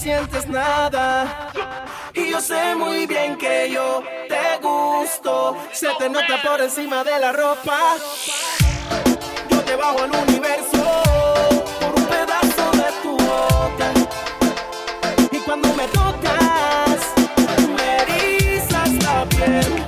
sientes nada. Y yo sé muy bien que yo te gusto. Se te nota por encima de la ropa. Yo te bajo al universo por un pedazo de tu boca. Y cuando me tocas, erizas la piel,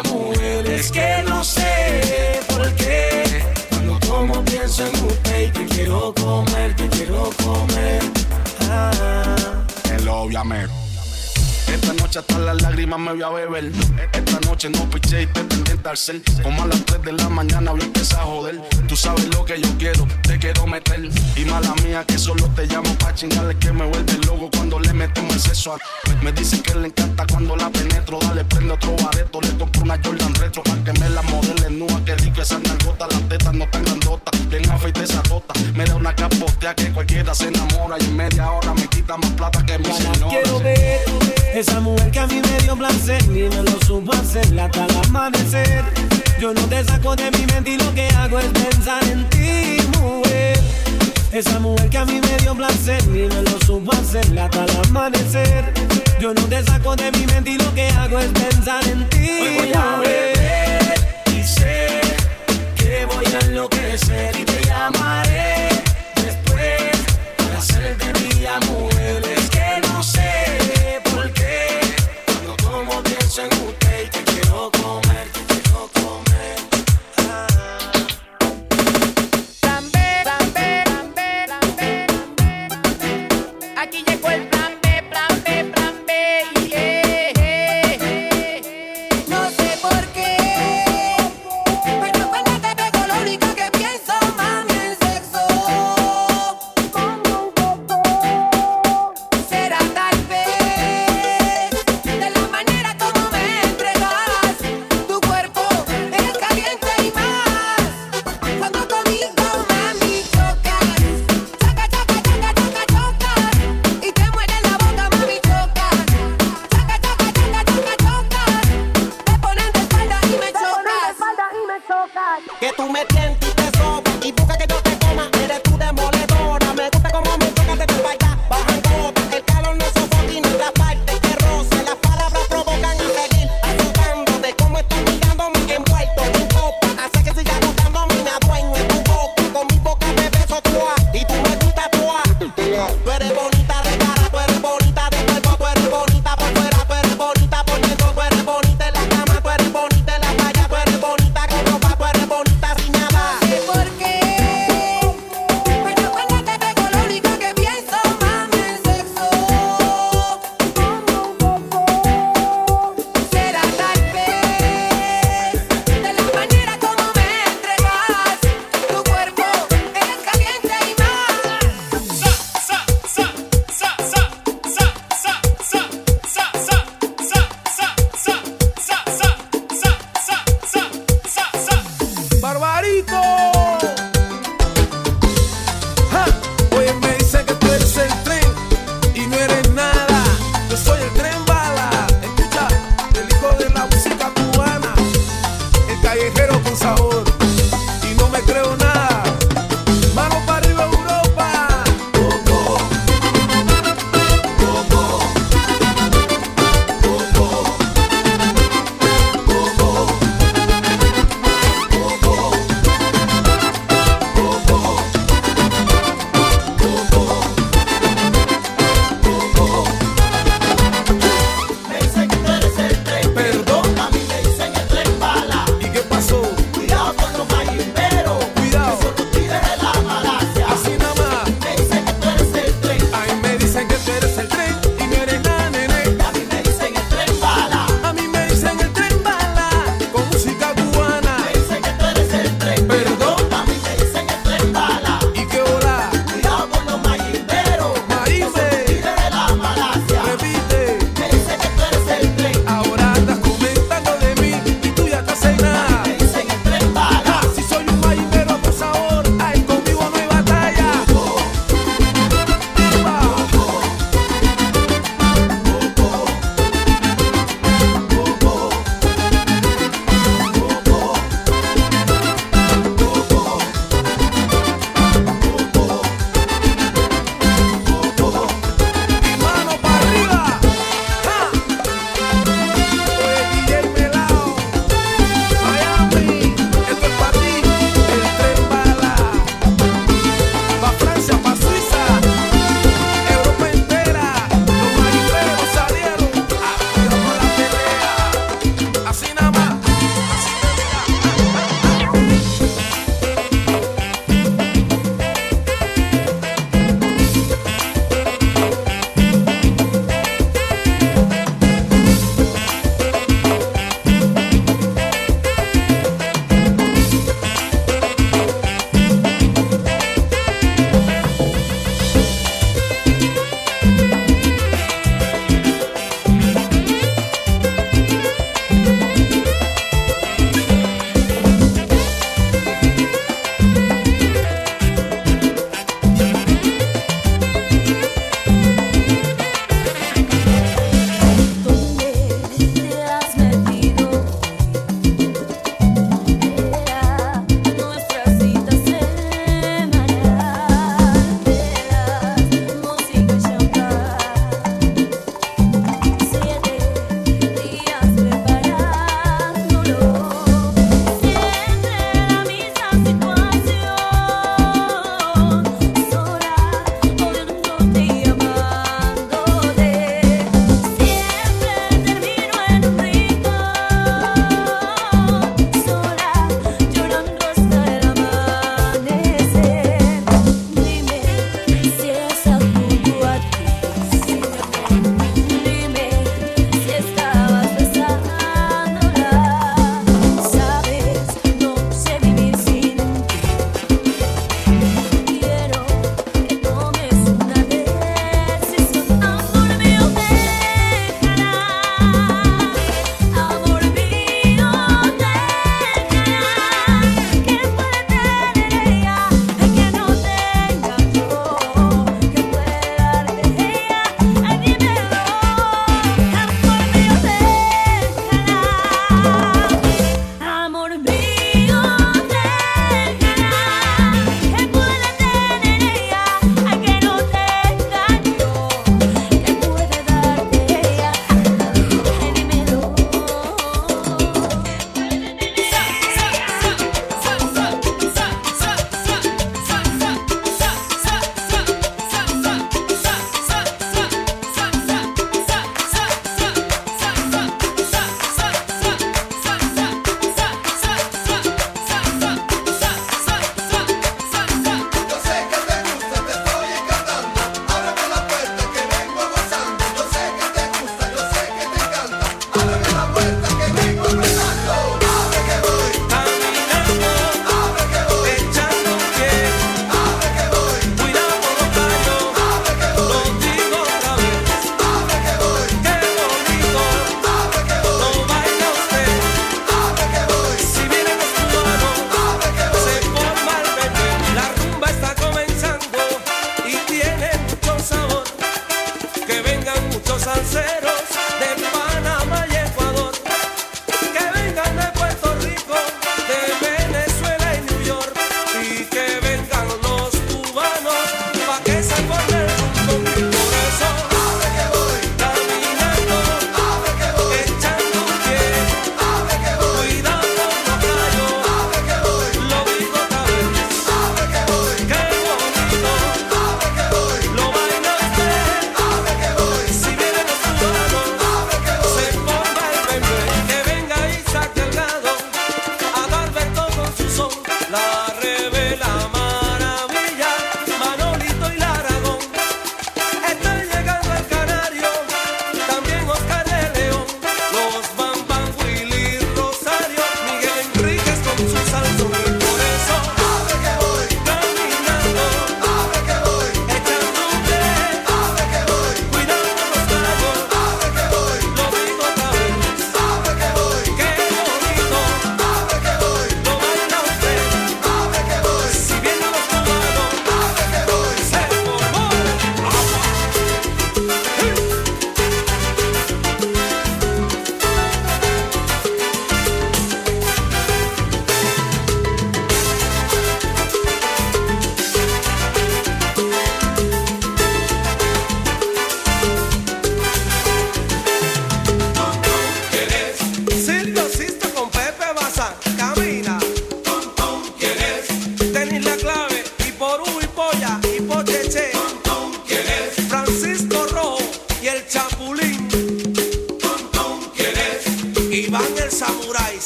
Es que no sé por qué cuando tomo pienso en usted y te quiero comer, te quiero comer. Ah. Hello, llame. Esta noche hasta las lágrimas me voy a beber. Esta noche no piché y te pendiente al cel. Como a las 3 de la mañana voy a empezar a joder. Tú sabes lo que yo quiero, te quiero meter. Y mala mía que solo te llamo pa' chingarle que me vuelve loco cuando le metemos el sexo. a- Me dice que le encanta cuando la penetro. Dale, prende otro bareto. Le compro una Jordan retro pa' que me la modele nua. Que rico esa nalgota, las tetas no tan grandotas. Bien afeite esa tota. Me da una capotea que cualquiera se enamora. Y en media hora me quita más plata que mi señora. Quiero ver esa mujer que a mí me dio placer y me lo supo hacer hasta el amanecer. Yo no te saco de mi mente y lo que hago es pensar en ti, mujer. Esa mujer que a mí me dio placer y me lo supo hacer hasta el amanecer. Yo no te saco de mi mente y lo que hago es pensar en ti. Hoy voy a beber y sé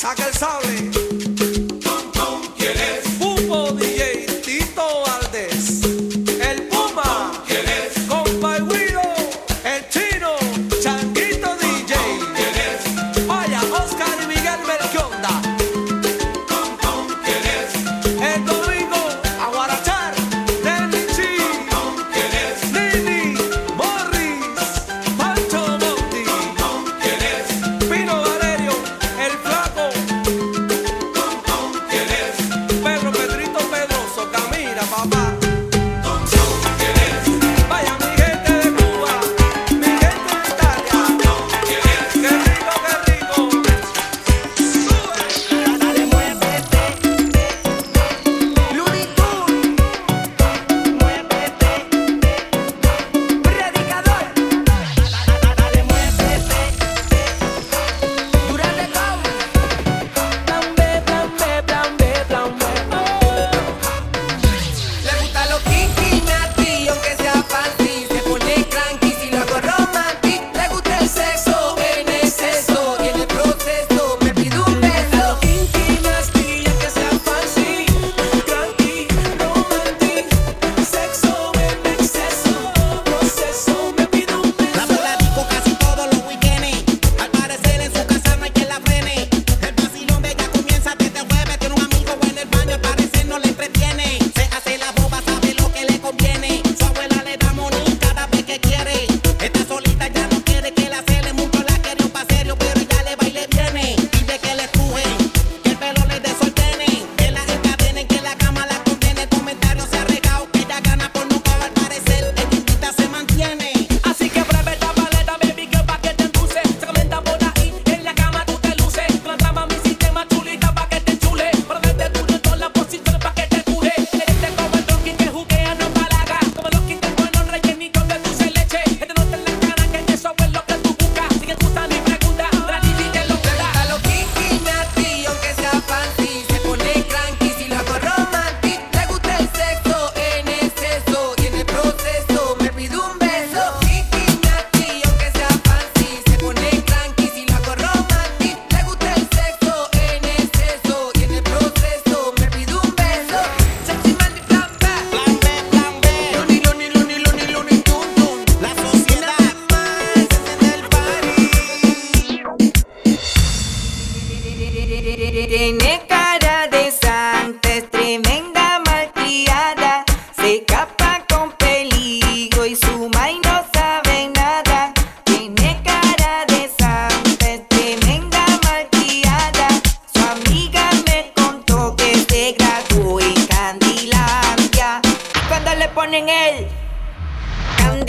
saca el sable.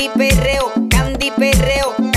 Candy perreo, candy perreo,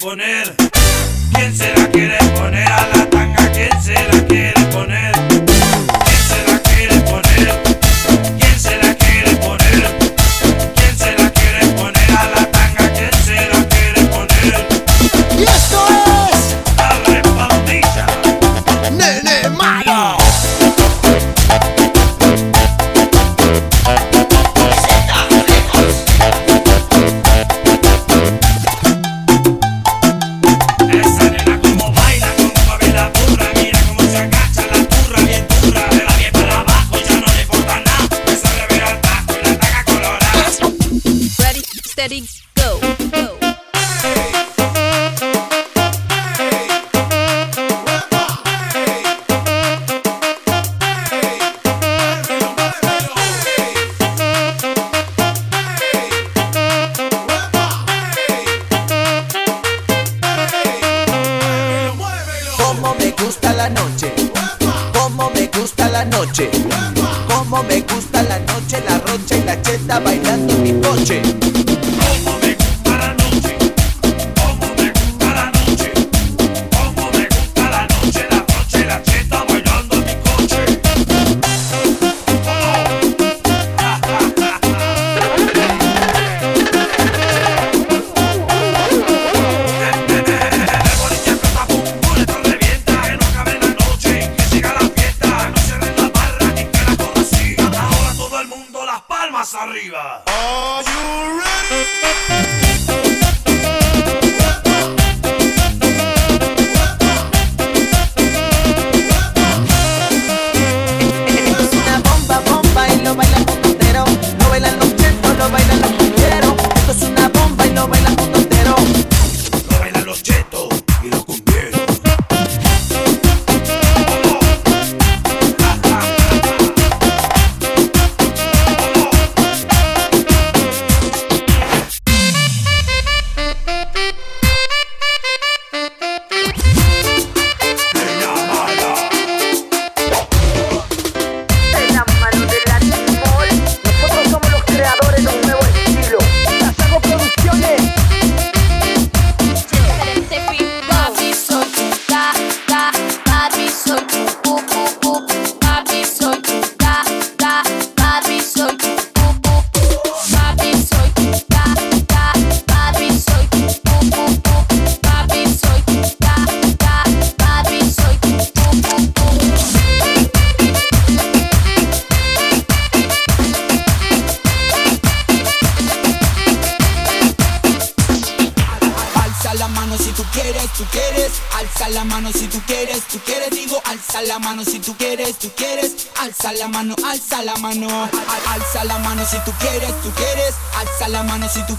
poner. by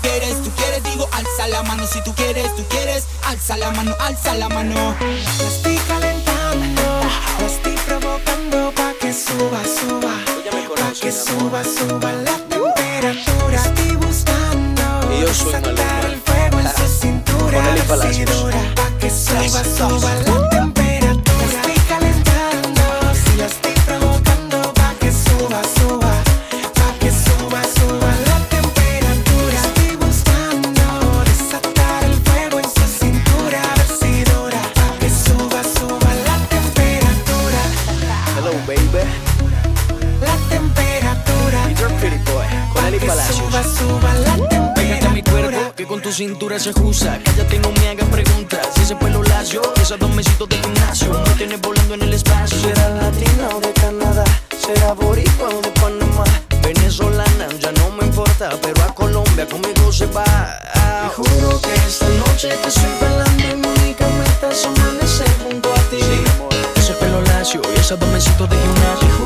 quieres, tú quieres, digo alza la mano. Si tú quieres, tú quieres, alza la mano, alza la mano. La estoy calentando, la estoy provocando pa' que suba, suba. Pa' que suba, suba la temperatura. Estoy buscando y yo soy sacar el fuego en su cintura. Pa' que suba, suba la temperatura. cintura se ajusta. Cállate tengo me haga preguntas. Si Ese pelo lacio, esos dos mesitos de gimnasio. Me tienes volando en el espacio. ¿Será latina o de Canadá? ¿Será boricua o de Panamá? Venezolana, ya no me importa. Pero a Colombia conmigo se va. Te juro que esta noche te estoy bailando y mi única meta es amanecer junto a ti. Sí, ese pelo lacio y esos dos mesitos de gimnasio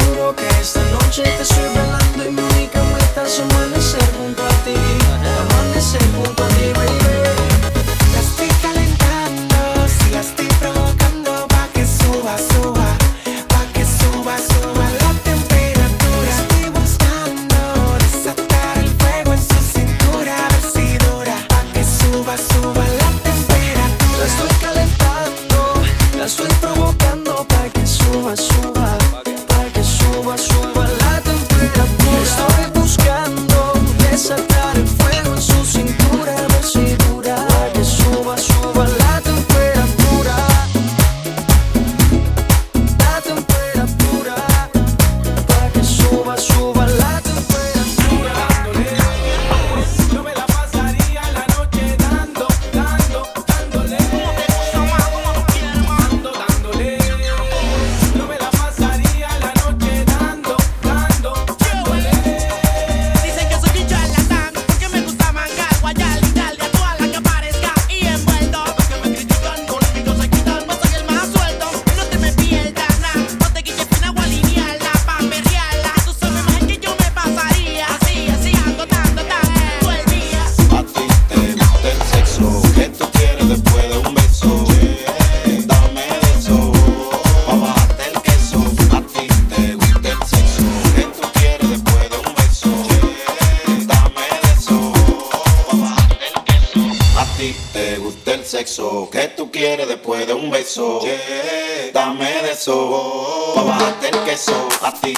queso, pa' el queso, a ti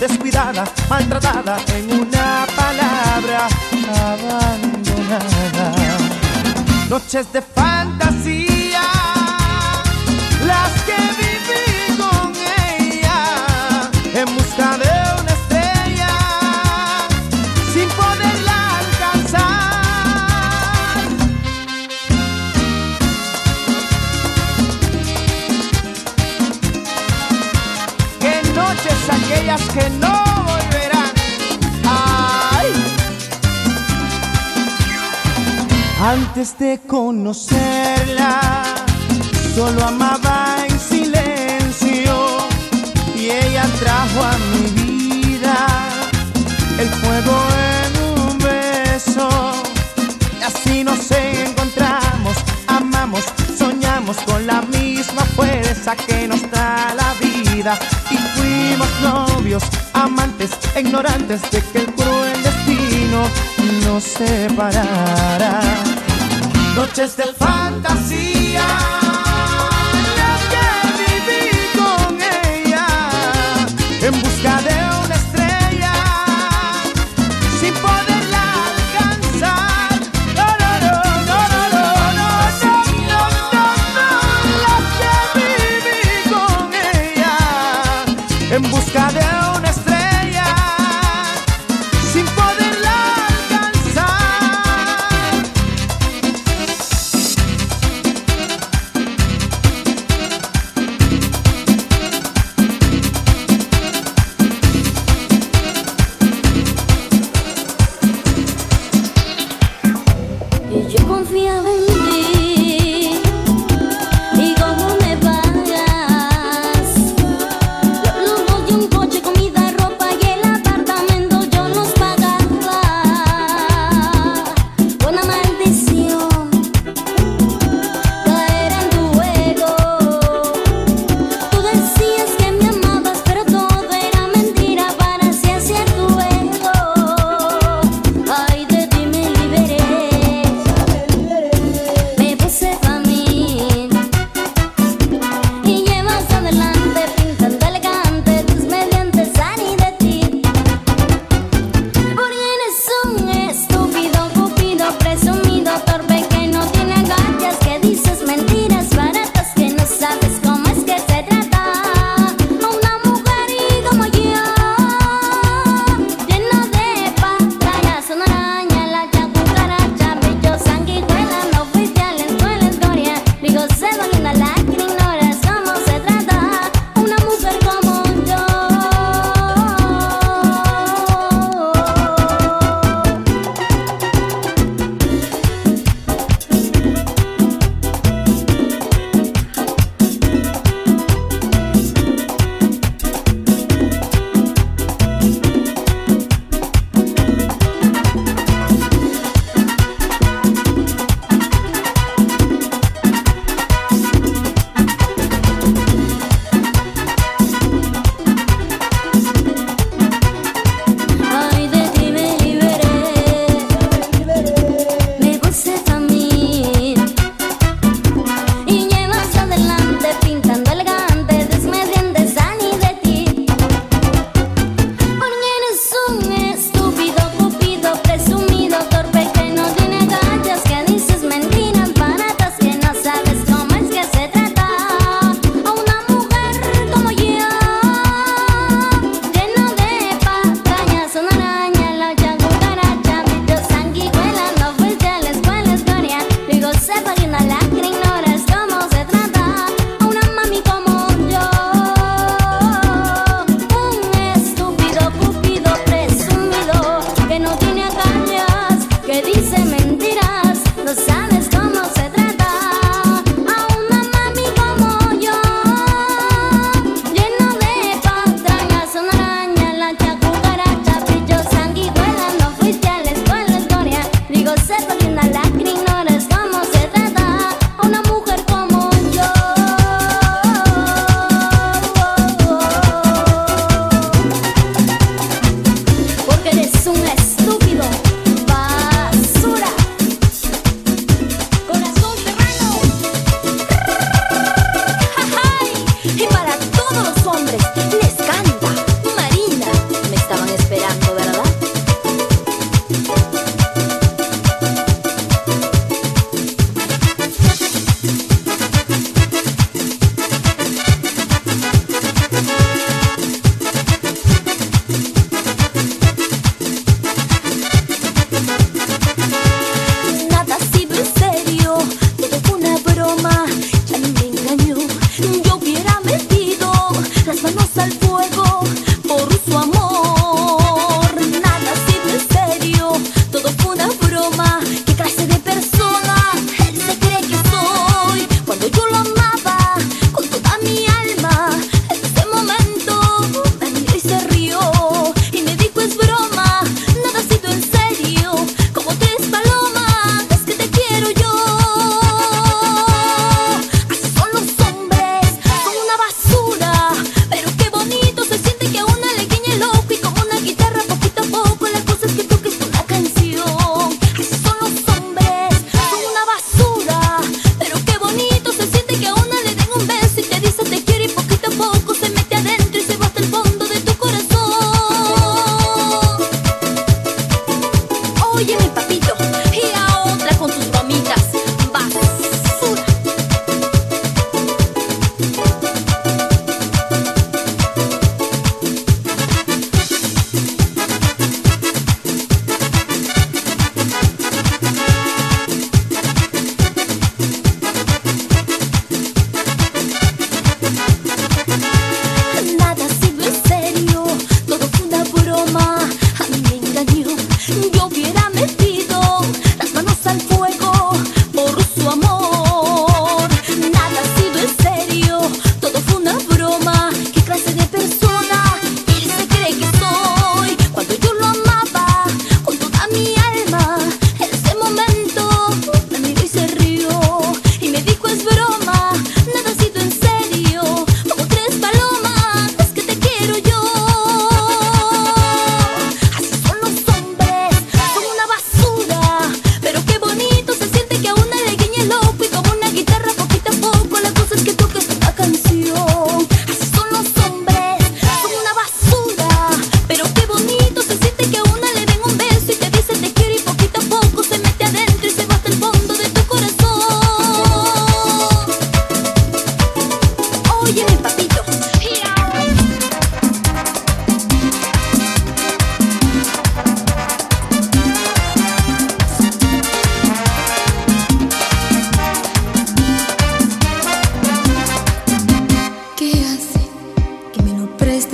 descuidada, maltratada, en una palabra abandonada. Noches de falla Antes de conocerla, solo amaba en silencio y ella trajo a mi vida el fuego en un beso. Y así nos encontramos, amamos, soñamos con la misma fuerza que nos da la vida y fuimos novios, amantes, ignorantes de que el cruel destino nos separara. Noches de fantasía. Las que viví con ella en busca de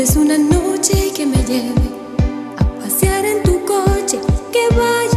Es una noche que me lleve a pasear en tu coche, que vaya.